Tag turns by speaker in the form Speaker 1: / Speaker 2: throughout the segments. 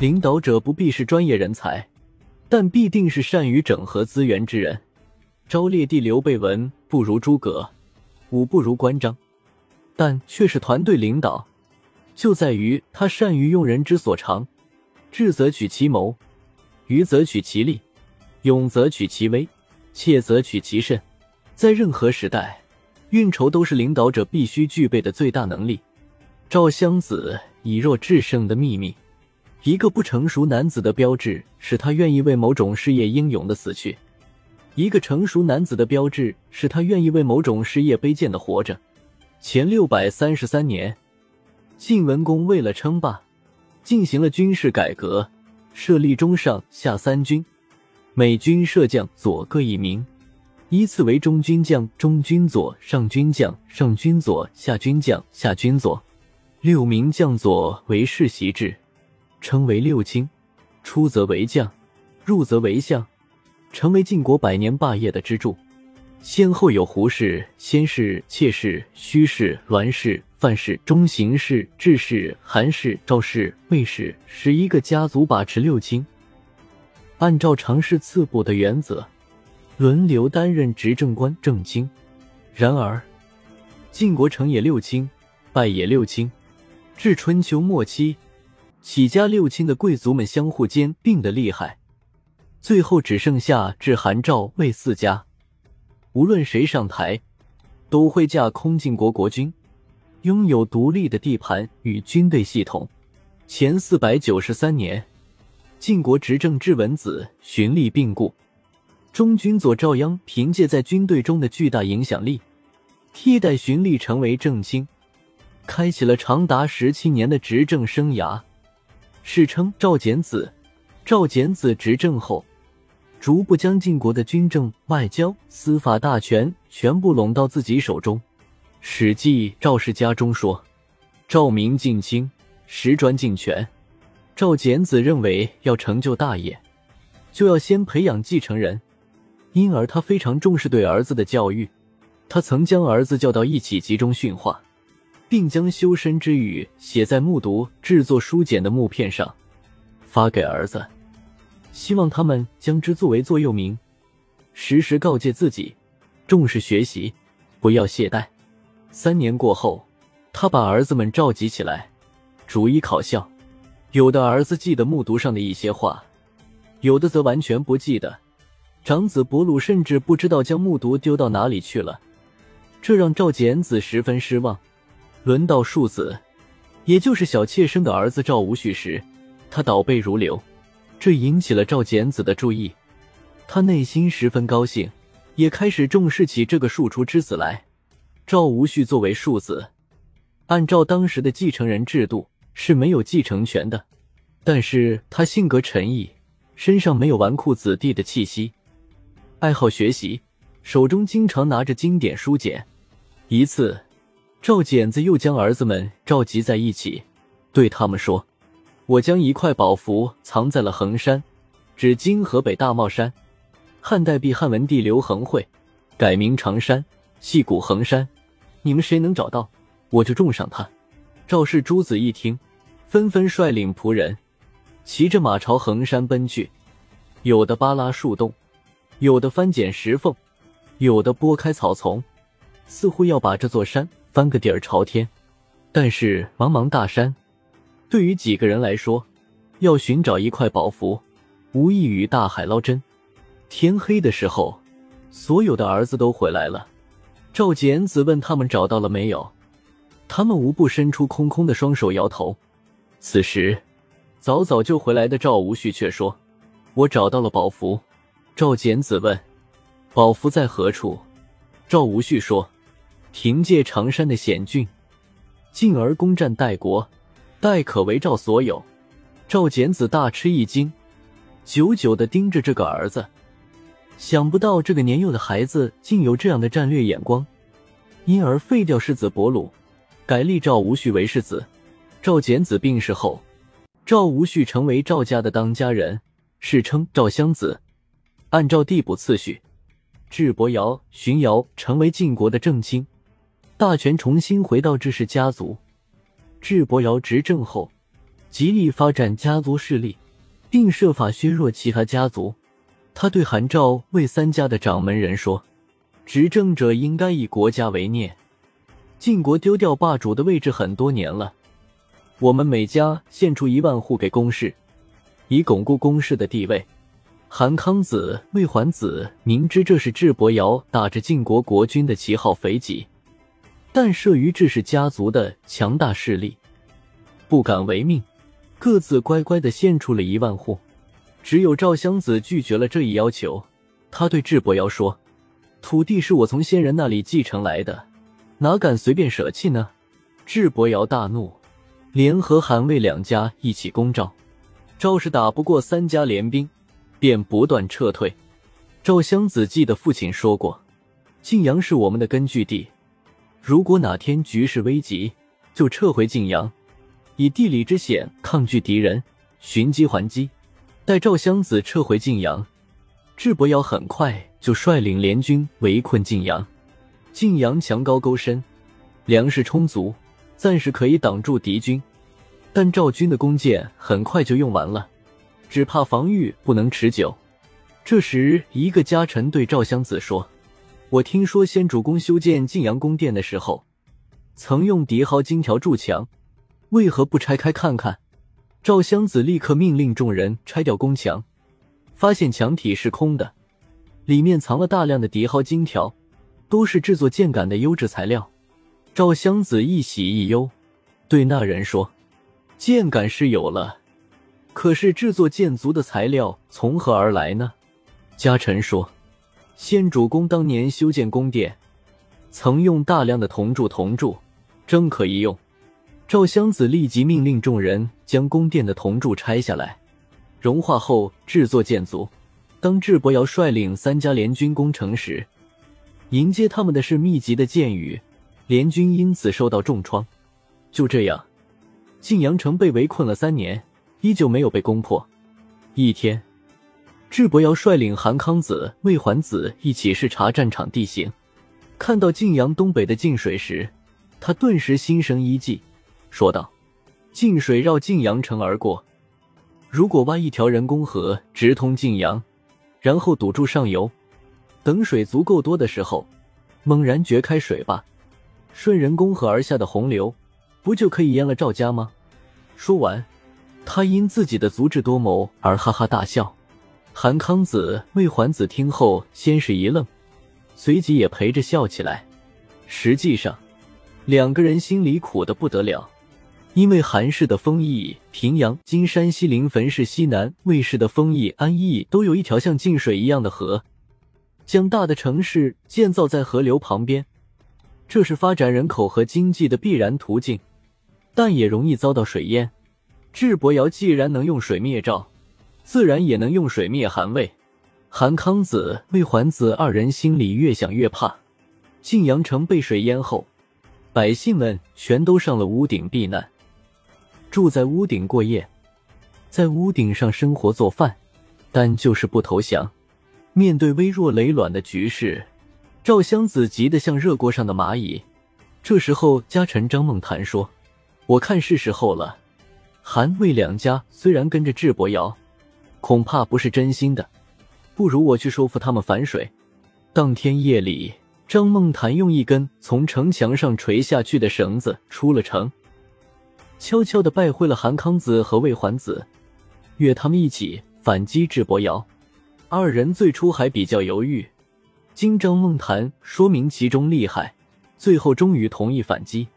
Speaker 1: 领导者不必是专业人才，但必定是善于整合资源之人。昭烈帝刘备文不如诸葛，武不如关张，但却是团队领导，就在于他善于用人之所长，智则取其谋，愚则取其利，勇则取其威，怯则取其慎。在任何时代，运筹都是领导者必须具备的最大能力。赵襄子以弱制胜的秘密，一个不成熟男子的标志是他愿意为某种事业英勇的死去。一个成熟男子的标志是他愿意为某种事业卑贱的活着。前六百三十三年，晋文公为了称霸，进行了军事改革，设立中上下三军，每军设将左各一名，依次为中军将、中军左、上军将、上军左、下军将、下军左。六名将佐为世袭制，称为六卿，出则为将，入则为相。成为晋国百年霸业的支柱，先后有胡氏、先氏、妾氏、虚氏、栾氏、范氏、中行氏、智氏、韩氏、赵氏、魏氏十一个家族把持六卿。按照常氏次补的原则，轮流担任执政官正卿。然而，晋国成也六卿，败也六卿。至春秋末期，起家六卿的贵族们相互间并得厉害。最后只剩下至韩赵魏四家，无论谁上台，都会架空晋国国君，拥有独立的地盘与军队系统。前四百九十三年，晋国执政质文子荀立病故，中军佐赵鞅凭借在军队中的巨大影响力，替代荀立成为正卿，开启了长达十七年的执政生涯，世称赵简子。赵简子执政后。逐步将晋国的军政、外交、司法大权全部拢到自己手中。《史记·赵氏家》中说：“赵明晋卿，时专晋权。”赵简子认为，要成就大业，就要先培养继承人，因而他非常重视对儿子的教育。他曾将儿子叫到一起集中训话，并将修身之语写在木牍制作书简的木片上，发给儿子。希望他们将之作为座右铭，时时告诫自己重视学习，不要懈怠。三年过后，他把儿子们召集起来，逐一考校。有的儿子记得木牍上的一些话，有的则完全不记得。长子伯鲁甚至不知道将木牍丢到哪里去了，这让赵简子十分失望。轮到庶子，也就是小妾生的儿子赵无恤时，他倒背如流。这引起了赵简子的注意，他内心十分高兴，也开始重视起这个庶出之子来。赵无恤作为庶子，按照当时的继承人制度是没有继承权的，但是他性格沉毅，身上没有纨绔子弟的气息，爱好学习，手中经常拿着经典书简。一次，赵简子又将儿子们召集在一起，对他们说。我将一块宝符藏在了衡山，指今河北大帽山。汉代帝汉文帝刘恒会改名常山，系古衡山。你们谁能找到，我就重赏他。赵氏诸子一听，纷纷率领仆人，骑着马朝衡山奔去。有的扒拉树洞，有的翻捡石缝，有的拨开草丛，似乎要把这座山翻个底儿朝天。但是茫茫大山。对于几个人来说，要寻找一块宝符，无异于大海捞针。天黑的时候，所有的儿子都回来了。赵简子问他们找到了没有，他们无不伸出空空的双手，摇头。此时，早早就回来的赵无恤却说：“我找到了宝符。”赵简子问：“宝符在何处？”赵无恤说：“凭借常山的险峻，进而攻占代国。”代可为赵所有。赵简子大吃一惊，久久的盯着这个儿子，想不到这个年幼的孩子竟有这样的战略眼光，因而废掉世子伯鲁，改立赵无恤为世子。赵简子病逝后，赵无恤成为赵家的当家人，世称赵襄子。按照递补次序，智伯瑶、荀瑶成为晋国的正卿，大权重新回到智氏家族。智伯瑶执政后，极力发展家族势力，并设法削弱其他家族。他对韩赵魏三家的掌门人说：“执政者应该以国家为念。晋国丢掉霸主的位置很多年了，我们每家献出一万户给公室，以巩固公室的地位。”韩康子、魏桓子明知这是智伯瑶打着晋国国君的旗号肥己，但慑于智氏家族的强大势力，不敢违命，各自乖乖的献出了一万户。只有赵襄子拒绝了这一要求。他对智伯瑶说：“土地是我从先人那里继承来的，哪敢随便舍弃呢？”智伯瑶大怒，联合韩魏两家一起攻赵。赵氏打不过三家联兵，便不断撤退。赵襄子记得父亲说过：“晋阳是我们的根据地，如果哪天局势危急，就撤回晋阳，以地理之险抗拒敌人，寻机还击。”待赵襄子撤回晋阳，智伯瑶很快就率领联军围困晋阳。晋阳墙高沟深，粮食充足，暂时可以挡住敌军。但赵军的弓箭很快就用完了，只怕防御不能持久。这时，一个家臣对赵襄子说：“我听说先主公修建晋阳宫殿的时候，曾用敌蒿金条筑墙，为何不拆开看看？”赵襄子立刻命令众人拆掉宫墙，发现墙体是空的，里面藏了大量的敌蒿金条，都是制作剑杆的优质材料。赵襄子一喜一忧，对那人说：“剑杆是有了，可是制作剑足的材料从何而来呢？”家臣说：“先主公当年修建宫殿，曾用大量的铜柱，铜柱正可以用。”赵襄子立即命令众人将宫殿的铜柱拆下来，融化后制作箭足。当智伯瑶率领三家联军攻城时，迎接他们的是密集的箭雨，联军因此受到重创。就这样，晋阳城被围困了三年，依旧没有被攻破。一天，智伯瑶率领韩康子、魏桓子一起视察战场地形，看到晋阳东北的晋水时，他顿时心生一计。说道：“晋水绕晋阳城而过，如果挖一条人工河直通晋阳，然后堵住上游，等水足够多的时候，猛然掘开水坝，顺人工河而下的洪流，不就可以淹了赵家吗？”说完，他因自己的足智多谋而哈哈大笑。韩康子、魏桓子听后先是一愣，随即也陪着笑起来。实际上，两个人心里苦的不得了。因为韩氏的丰邑、平阳、今山西临汾市西南，魏氏的丰邑、安邑都有一条像晋水一样的河，将大的城市建造在河流旁边，这是发展人口和经济的必然途径，但也容易遭到水淹。智伯瑶既然能用水灭赵，自然也能用水灭韩魏。韩康子、魏桓子二人心里越想越怕。晋阳城被水淹后，百姓们全都上了屋顶避难。住在屋顶过夜，在屋顶上生活做饭，但就是不投降。面对微弱累卵的局势，赵襄子急得像热锅上的蚂蚁。这时候，家臣张梦谈说：“我看是时候了。韩魏两家虽然跟着智伯瑶，恐怕不是真心的，不如我去说服他们反水。”当天夜里，张梦谭用一根从城墙上垂下去的绳子出了城。悄悄的拜会了韩康子和魏桓子，约他们一起反击智伯瑶。二人最初还比较犹豫，经张梦谈说明其中厉害，最后终于同意反击。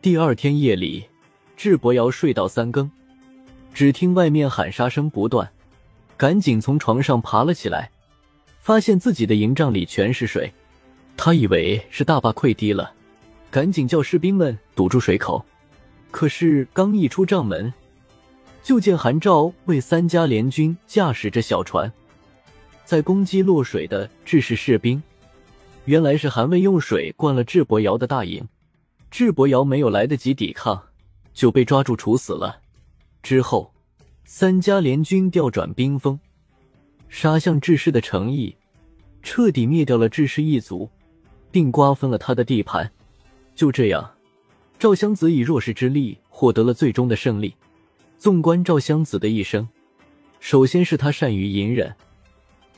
Speaker 1: 第二天夜里，智伯瑶睡到三更，只听外面喊杀声不断，赶紧从床上爬了起来，发现自己的营帐里全是水，他以为是大坝溃堤了，赶紧叫士兵们堵住水口。可是刚一出帐门，就见韩赵魏三家联军驾驶着小船，在攻击落水的智氏士兵。原来是韩魏用水灌了智伯瑶的大营，智伯瑶没有来得及抵抗，就被抓住处死了。之后，三家联军调转兵锋，杀向志士的诚意，彻底灭掉了志士一族，并瓜分了他的地盘。就这样。赵襄子以弱势之力获得了最终的胜利。纵观赵襄子的一生，首先是他善于隐忍，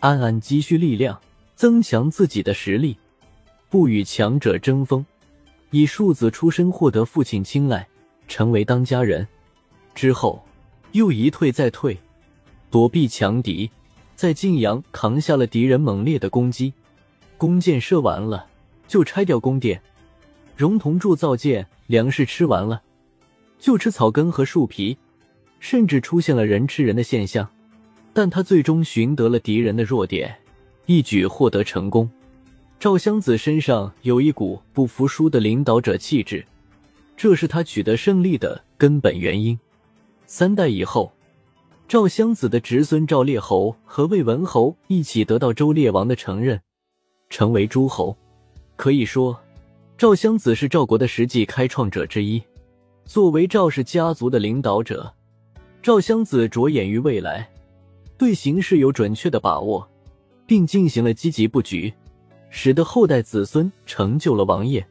Speaker 1: 暗暗积蓄力量，增强自己的实力，不与强者争锋，以庶子出身获得父亲青睐，成为当家人。之后又一退再退，躲避强敌，在晋阳扛下了敌人猛烈的攻击。弓箭射完了，就拆掉宫殿；熔铜铸造剑，粮食吃完了，就吃草根和树皮。甚至出现了人吃人的现象，但他最终寻得了敌人的弱点，一举获得成功。赵襄子身上有一股不服输的领导者气质，这是他取得胜利的根本原因。三代以后，赵襄子的侄孙赵烈侯和魏文侯一起得到周烈王的承认，成为诸侯。可以说，赵襄子是赵国的实际开创者之一。作为赵氏家族的领导者。赵襄子着眼于未来，对形势有准确的把握，并进行了积极布局，使得后代子孙成就了王业。